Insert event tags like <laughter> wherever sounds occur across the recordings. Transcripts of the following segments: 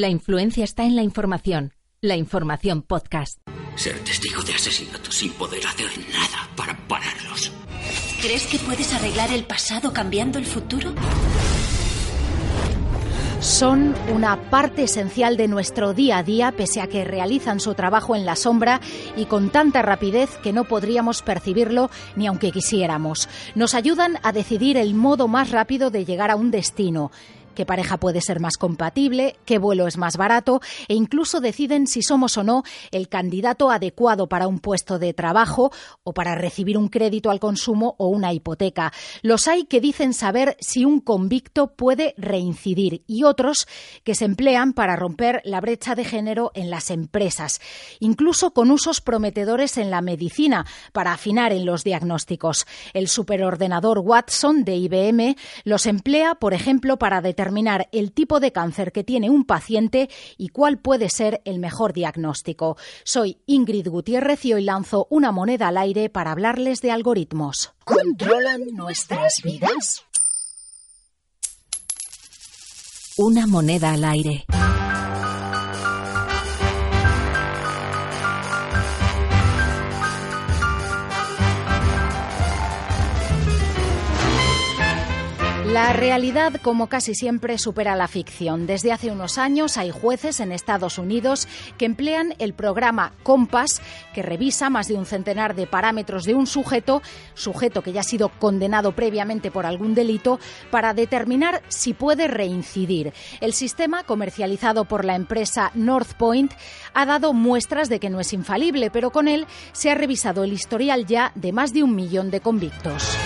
La influencia está en la información. La información podcast. Ser testigo de asesinatos sin poder hacer nada para pararlos. ¿Crees que puedes arreglar el pasado cambiando el futuro? Son una parte esencial de nuestro día a día, pese a que realizan su trabajo en la sombra y con tanta rapidez que no podríamos percibirlo ni aunque quisiéramos. Nos ayudan a decidir el modo más rápido de llegar a un destino qué pareja puede ser más compatible, qué vuelo es más barato e incluso deciden si somos o no el candidato adecuado para un puesto de trabajo o para recibir un crédito al consumo o una hipoteca. Los hay que dicen saber si un convicto puede reincidir y otros que se emplean para romper la brecha de género en las empresas, incluso con usos prometedores en la medicina para afinar en los diagnósticos. El superordenador Watson de IBM los emplea, por ejemplo, para determinar determinar el tipo de cáncer que tiene un paciente y cuál puede ser el mejor diagnóstico. Soy Ingrid Gutiérrez y hoy lanzo una moneda al aire para hablarles de algoritmos. ¿Controlan nuestras vidas? Una moneda al aire. La realidad, como casi siempre, supera la ficción. Desde hace unos años hay jueces en Estados Unidos que emplean el programa Compass, que revisa más de un centenar de parámetros de un sujeto, sujeto que ya ha sido condenado previamente por algún delito, para determinar si puede reincidir. El sistema, comercializado por la empresa North Point, ha dado muestras de que no es infalible, pero con él se ha revisado el historial ya de más de un millón de convictos.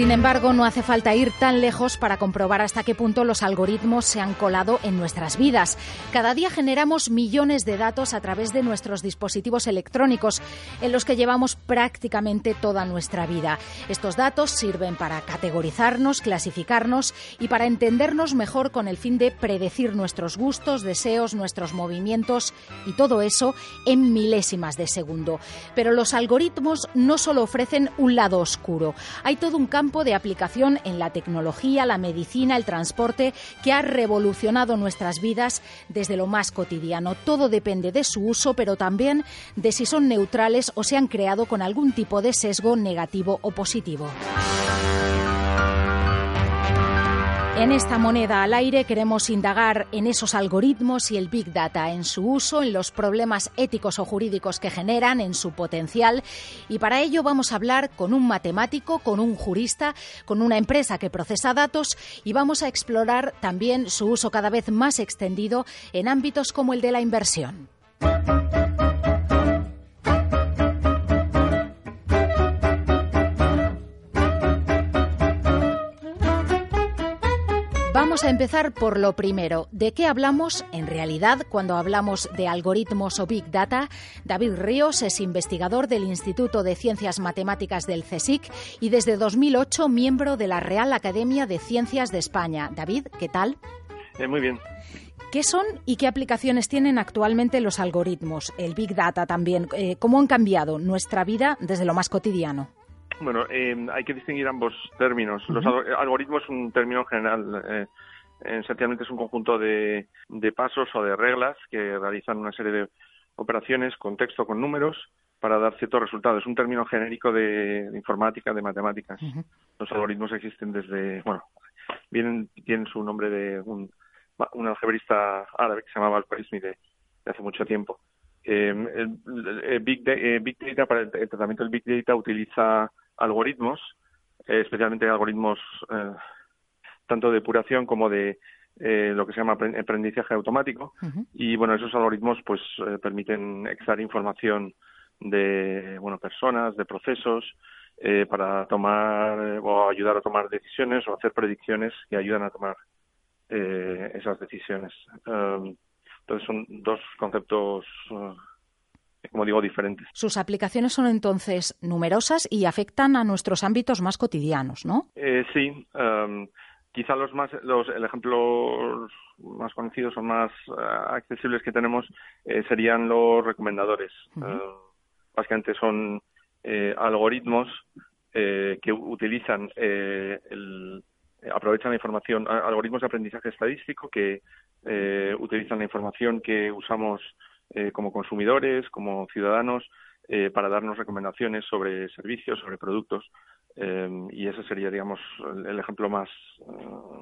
Sin embargo, no hace falta ir tan lejos para comprobar hasta qué punto los algoritmos se han colado en nuestras vidas. Cada día generamos millones de datos a través de nuestros dispositivos electrónicos, en los que llevamos prácticamente toda nuestra vida. Estos datos sirven para categorizarnos, clasificarnos y para entendernos mejor con el fin de predecir nuestros gustos, deseos, nuestros movimientos y todo eso en milésimas de segundo. Pero los algoritmos no solo ofrecen un lado oscuro, hay todo un campo de aplicación en la tecnología, la medicina, el transporte, que ha revolucionado nuestras vidas desde lo más cotidiano. Todo depende de su uso, pero también de si son neutrales o se han creado con algún tipo de sesgo negativo o positivo. En esta moneda al aire queremos indagar en esos algoritmos y el Big Data, en su uso, en los problemas éticos o jurídicos que generan, en su potencial. Y para ello vamos a hablar con un matemático, con un jurista, con una empresa que procesa datos y vamos a explorar también su uso cada vez más extendido en ámbitos como el de la inversión. Vamos a empezar por lo primero. ¿De qué hablamos en realidad cuando hablamos de algoritmos o Big Data? David Ríos es investigador del Instituto de Ciencias Matemáticas del CSIC y desde 2008 miembro de la Real Academia de Ciencias de España. David, ¿qué tal? Eh, muy bien. ¿Qué son y qué aplicaciones tienen actualmente los algoritmos, el Big Data también? Eh, ¿Cómo han cambiado nuestra vida desde lo más cotidiano? Bueno, eh, hay que distinguir ambos términos. Los algoritmos es un término general. Eh, esencialmente es un conjunto de, pasos o de reglas que realizan una serie de operaciones con texto, con números, para dar ciertos resultados. Es un término genérico de, informática, de matemáticas. Los algoritmos existen desde, bueno, vienen, tienen su nombre de un, un algebrista árabe que se llamaba Al-Khwarizmi de, hace mucho tiempo. Eh, el, Big, Big, Data, para el, tratamiento del Big Data utiliza algoritmos, eh, especialmente algoritmos eh, tanto de depuración como de eh, lo que se llama aprendizaje automático. Y bueno, esos algoritmos pues permiten extraer información de bueno personas, de procesos, para tomar o ayudar a tomar decisiones o hacer predicciones que ayudan a tomar esas decisiones. entonces son dos conceptos como digo, diferentes. Sus aplicaciones son entonces numerosas y afectan a nuestros ámbitos más cotidianos, ¿no? Eh, sí. Um, quizá los más, los, el ejemplo más conocidos o más uh, accesibles que tenemos eh, serían los recomendadores. Uh, básicamente son eh, algoritmos que utilizan el, aprovechan la información, algoritmos de aprendizaje estadístico que utilizan la información que usamos como consumidores, como ciudadanos, para darnos recomendaciones sobre servicios, sobre productos. Y ese sería, digamos, el, ejemplo más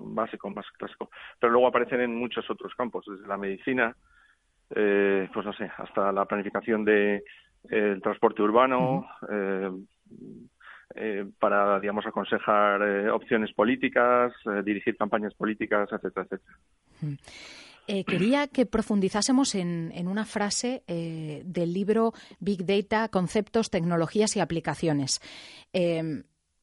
básico, más clásico. Pero luego aparecen en muchos otros campos, desde la medicina, eh, pues no sé, hasta la planificación de el transporte urbano, eh, eh, para, digamos, aconsejar opciones políticas, dirigir campañas políticas, etcétera, etcétera. quería que profundizásemos en, en una frase del libro Big Data, Conceptos, Tecnologías y Aplicaciones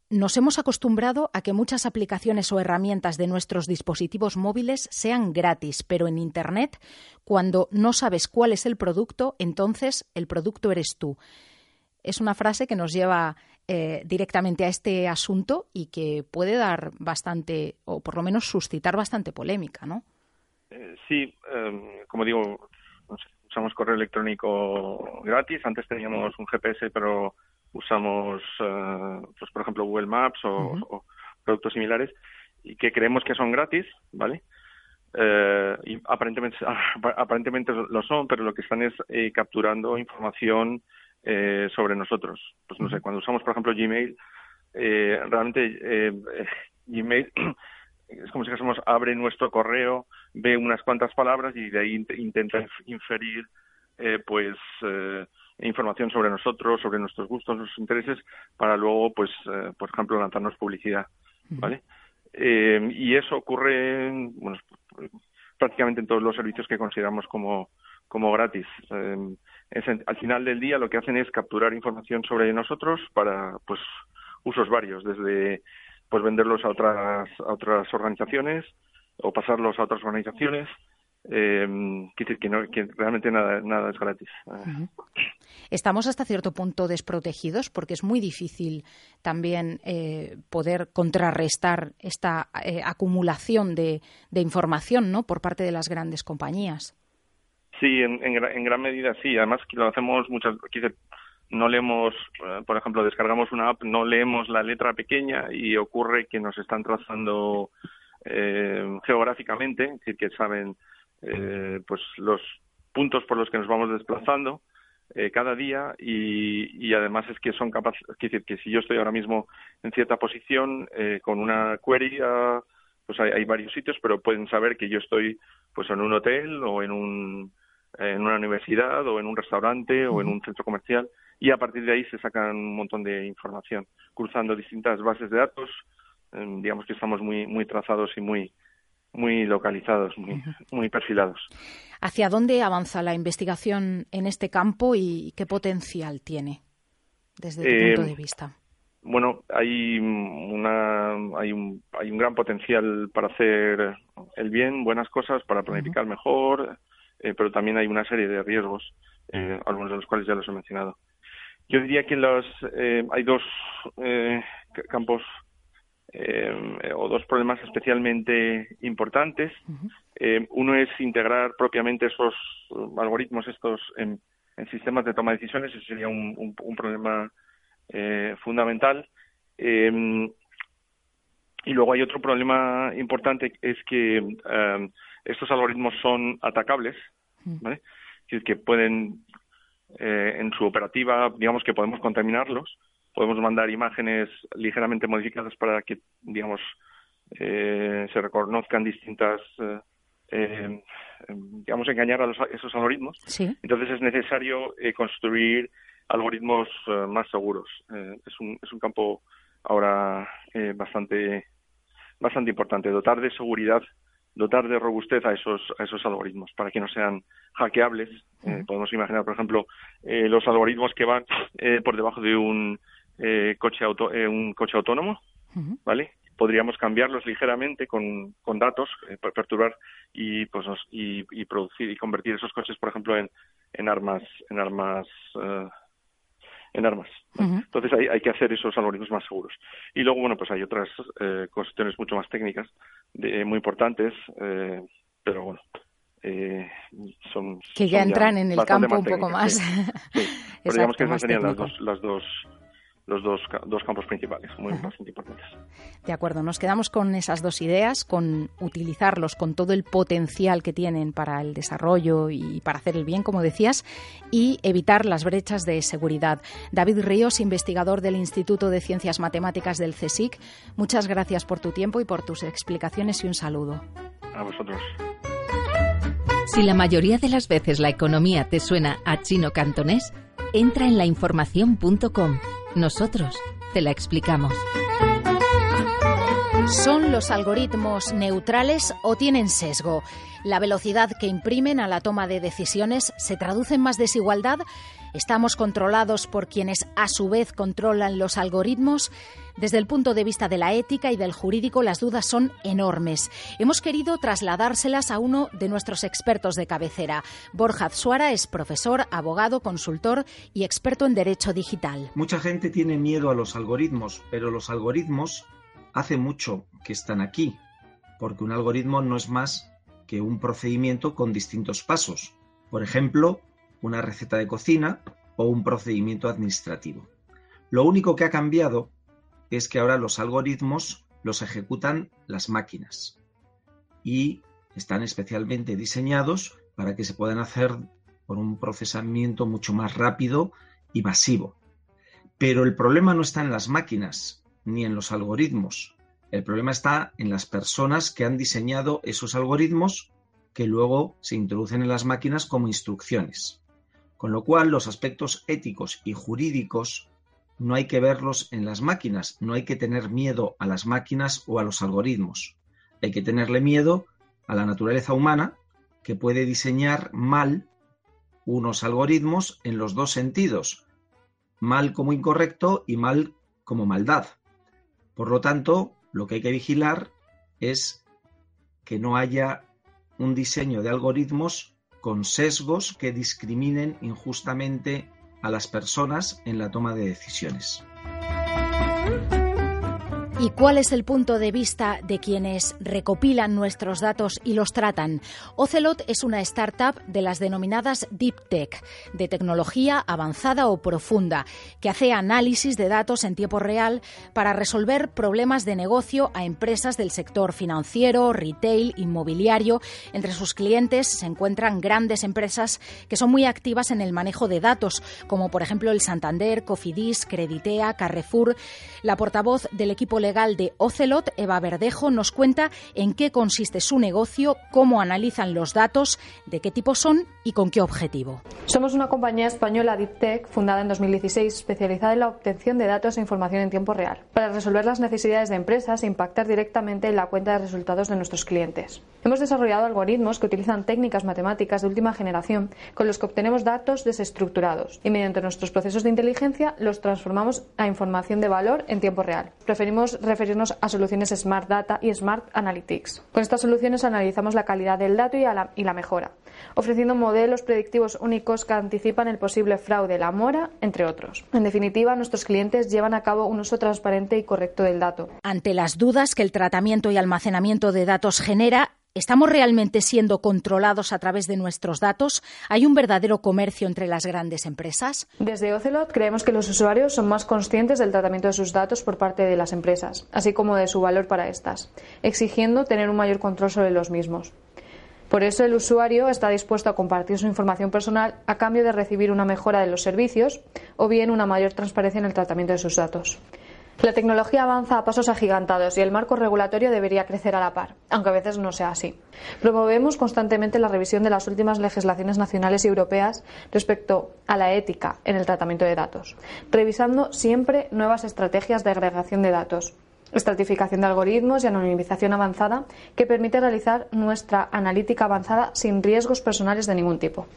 nos hemos acostumbrado a que muchas aplicaciones o herramientas de nuestros dispositivos móviles sean gratis, pero en Internet, cuando no sabes cuál es el producto, entonces el producto eres tú. Es una frase que nos lleva eh, directamente a este asunto y que puede dar bastante, o por lo menos suscitar bastante polémica, ¿no? Eh, sí, em, como digo, usamos correo electrónico gratis. Antes teníamos un GPS, pero usamos, eh, pues por ejemplo, Google Maps o, productos similares y que creemos que son gratis, ¿vale? Eh, y aparentemente, <laughs> aparentemente lo son, pero lo que están es eh, capturando información sobre nosotros. Pues no sé, cuando usamos, por ejemplo, Gmail, realmente Gmail <clears throat> es como si dijésemos, abre nuestro correo, ve unas cuantas palabras y de ahí intenta inferir, pues, información sobre nosotros, sobre nuestros gustos, nuestros intereses, para luego, pues, eh, por ejemplo, lanzarnos publicidad, ¿vale? Eh, y eso ocurre, bueno, prácticamente en todos los servicios que consideramos como, como gratis. Eh, al final del día lo que hacen es capturar información sobre nosotros para, pues, usos varios, desde, pues, venderlos a otras, a otras organizaciones o pasarlos a otras organizaciones, eh, decir que, no, que realmente nada, nada es gratis. Estamos hasta cierto punto desprotegidos porque es muy difícil también eh, poder contrarrestar esta eh, acumulación de, de, información ¿no? por parte de las grandes compañías. Sí, en, en, gran medida sí. Además, que lo hacemos muchas veces. No leemos, eh, por ejemplo, descargamos una app, no leemos la letra pequeña y ocurre que nos están trazando eh, geográficamente, es decir, que saben eh, pues los puntos por los que nos vamos desplazando eh, cada día y, y, además es que son capaces, es decir, que si yo estoy ahora mismo en cierta posición eh, con una query, uh, pues hay, hay, varios sitios, pero pueden saber que yo estoy pues en un hotel o en un en una universidad o en un restaurante o en un centro comercial y a partir de ahí se sacan un montón de información cruzando distintas bases de datos. Digamos que estamos muy muy trazados y muy muy localizados, muy, muy perfilados. ¿Hacia dónde avanza la investigación en este campo y qué potencial tiene desde tu punto de eh, vista? Bueno, hay una hay un hay un gran potencial para hacer el bien, buenas cosas, para planificar mejor, eh, pero también hay una serie de riesgos, eh, algunos de los cuales ya los he mencionado. Yo diría que los hay dos campos eh, o dos problemas especialmente importantes. Eh, uno es integrar propiamente esos algoritmos estos en, sistemas de toma de decisiones, ese sería un, problema eh, fundamental. Em, y luego hay otro problema importante, es que em, estos algoritmos son atacables, ¿vale? Es decir, que pueden, en su operativa, digamos que podemos contaminarlos, podemos mandar imágenes ligeramente modificadas para que, digamos, eh, se reconozcan distintas, eh, eh, digamos, engañar a esos algoritmos. Entonces es necesario construir algoritmos más seguros. es, un, es un campo ahora bastante, bastante importante. Dotar de seguridad dotar de robustez a esos, a esos algoritmos para que no sean hackeables. podemos imaginar, por ejemplo, los algoritmos que van por debajo de un eh, coche auto, eh, un coche autónomo, ¿vale? Podríamos cambiarlos ligeramente con, con datos, eh, perturbar y, pues, y, producir y convertir esos coches, por ejemplo, en, en armas, en armas, eh, en armas. Entonces hay, hay, que hacer esos algoritmos más seguros. Y luego, bueno, pues hay otras eh, cuestiones mucho más técnicas, de, muy importantes, pero bueno, eh, son que ya entran en el campo un poco más. <laughs> Pero digamos que esas serían las dos, las dos los dos, dos campos principales, muy importantes. De acuerdo, nos quedamos con esas dos ideas, con utilizarlos con todo el potencial que tienen para el desarrollo y para hacer el bien, como decías, y evitar las brechas de seguridad. David Ríos, investigador del Instituto de Ciencias Matemáticas del CSIC, muchas gracias por tu tiempo y por tus explicaciones y un saludo. A vosotros. Si la mayoría de las veces la economía te suena a chino cantonés, entra en lainformación.com. Nosotros te la explicamos. ¿Son los algoritmos neutrales o tienen sesgo? ¿La velocidad que imprimen a la toma de decisiones se traduce en más desigualdad? ¿Estamos controlados por quienes a su vez controlan los algoritmos? Desde el punto de vista de la ética y del jurídico, las dudas son enormes. Hemos querido trasladárselas a uno de nuestros expertos de cabecera. Borja Suara es profesor, abogado, consultor y experto en derecho digital. Mucha gente tiene miedo a los algoritmos, pero los algoritmos hace mucho que están aquí, porque un algoritmo no es más que un procedimiento con distintos pasos. Por ejemplo, una receta de cocina o un procedimiento administrativo. Lo único que ha cambiado es que ahora los algoritmos los ejecutan las máquinas y están especialmente diseñados para que se puedan hacer por un procesamiento mucho más rápido y masivo. Pero el problema no está en las máquinas ni en los algoritmos. El problema está en las personas que han diseñado esos algoritmos que luego se introducen en las máquinas como instrucciones. Con lo cual, los aspectos éticos y jurídicos no hay que verlos en las máquinas, no hay que tener miedo a las máquinas o a los algoritmos. Hay que tenerle miedo a la naturaleza humana que puede diseñar mal unos algoritmos en los dos sentidos, mal como incorrecto y mal como maldad. Por lo tanto, lo que hay que vigilar es que no haya un diseño de algoritmos con sesgos que discriminen injustamente a las personas en la toma de decisiones. ¿Y cuál es el punto de vista de quienes recopilan nuestros datos y los tratan? Ocelot es una startup de las denominadas Deep Tech, de tecnología avanzada o profunda, que hace análisis de datos en tiempo real para resolver problemas de negocio a empresas del sector financiero, retail, inmobiliario. Entre sus clientes se encuentran grandes empresas que son muy activas en el manejo de datos, como por ejemplo el Santander, Cofidis, Creditea, Carrefour. La portavoz del equipo legal de Ocelot, Eva Verdejo, nos cuenta en qué consiste su negocio, cómo analizan los datos, de qué tipo son y con qué objetivo. Somos una compañía española Deep Tech fundada en 2016 especializada en la obtención de datos e información en tiempo real para resolver las necesidades de empresas e impactar directamente en la cuenta de resultados de nuestros clientes. Hemos desarrollado algoritmos que utilizan técnicas matemáticas de última generación con los que obtenemos datos desestructurados y mediante nuestros procesos de inteligencia los transformamos a información de valor en tiempo real. Preferimos referirnos a soluciones Smart Data y Smart Analytics. Con estas soluciones analizamos la calidad del dato y, la, y la mejora, ofreciendo modelos predictivos únicos que anticipan el posible fraude, la mora, entre otros. En definitiva, nuestros clientes llevan a cabo un uso transparente y correcto del dato. Ante las dudas que el tratamiento y almacenamiento de datos genera, ¿Estamos realmente siendo controlados a través de nuestros datos? ¿Hay un verdadero comercio entre las grandes empresas? Desde Ocelot creemos que los usuarios son más conscientes del tratamiento de sus datos por parte de las empresas, así como de su valor para estas, exigiendo tener un mayor control sobre los mismos. Por eso el usuario está dispuesto a compartir su información personal a cambio de recibir una mejora de los servicios o bien una mayor transparencia en el tratamiento de sus datos. La tecnología avanza a pasos agigantados y el marco regulatorio debería crecer a la par, aunque a veces no sea así. Promovemos constantemente la revisión de las últimas legislaciones nacionales y europeas respecto a la ética en el tratamiento de datos, revisando siempre nuevas estrategias de agregación de datos, estratificación de algoritmos y anonimización avanzada que permite realizar nuestra analítica avanzada sin riesgos personales de ningún tipo.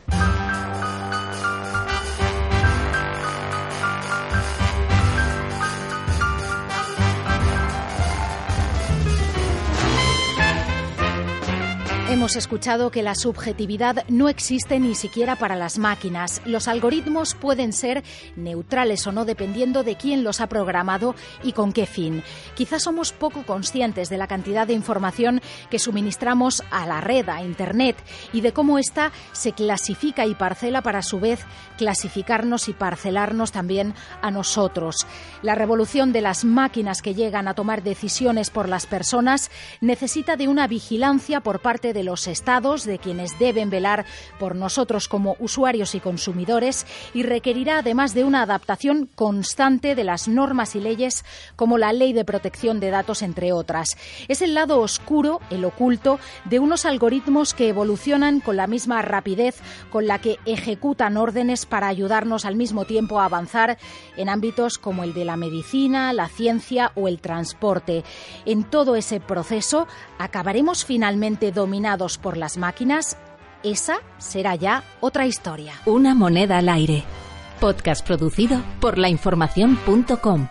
Hemos escuchado que la subjetividad no existe ni siquiera para las máquinas. Los algoritmos pueden ser neutrales o no dependiendo de quién los ha programado y con qué fin. Quizás somos poco conscientes de la cantidad de información que suministramos a la red, a Internet, y de cómo ésta se clasifica y parcela para a su vez clasificarnos y parcelarnos también a nosotros. La revolución de las máquinas que llegan a tomar decisiones por las personas necesita de una vigilancia por parte de los estados, de quienes deben velar por nosotros como usuarios y consumidores, y requerirá además de una adaptación constante de las normas y leyes como la Ley de Protección de Datos, entre otras. Es el lado oscuro, el oculto, de unos algoritmos que evolucionan con la misma rapidez con la que ejecutan órdenes para ayudarnos al mismo tiempo a avanzar en ámbitos como el de la medicina, la ciencia o el transporte. En todo ese proceso acabaremos finalmente por las máquinas, esa será ya otra historia. Una moneda al aire. Podcast producido por lainformación.com.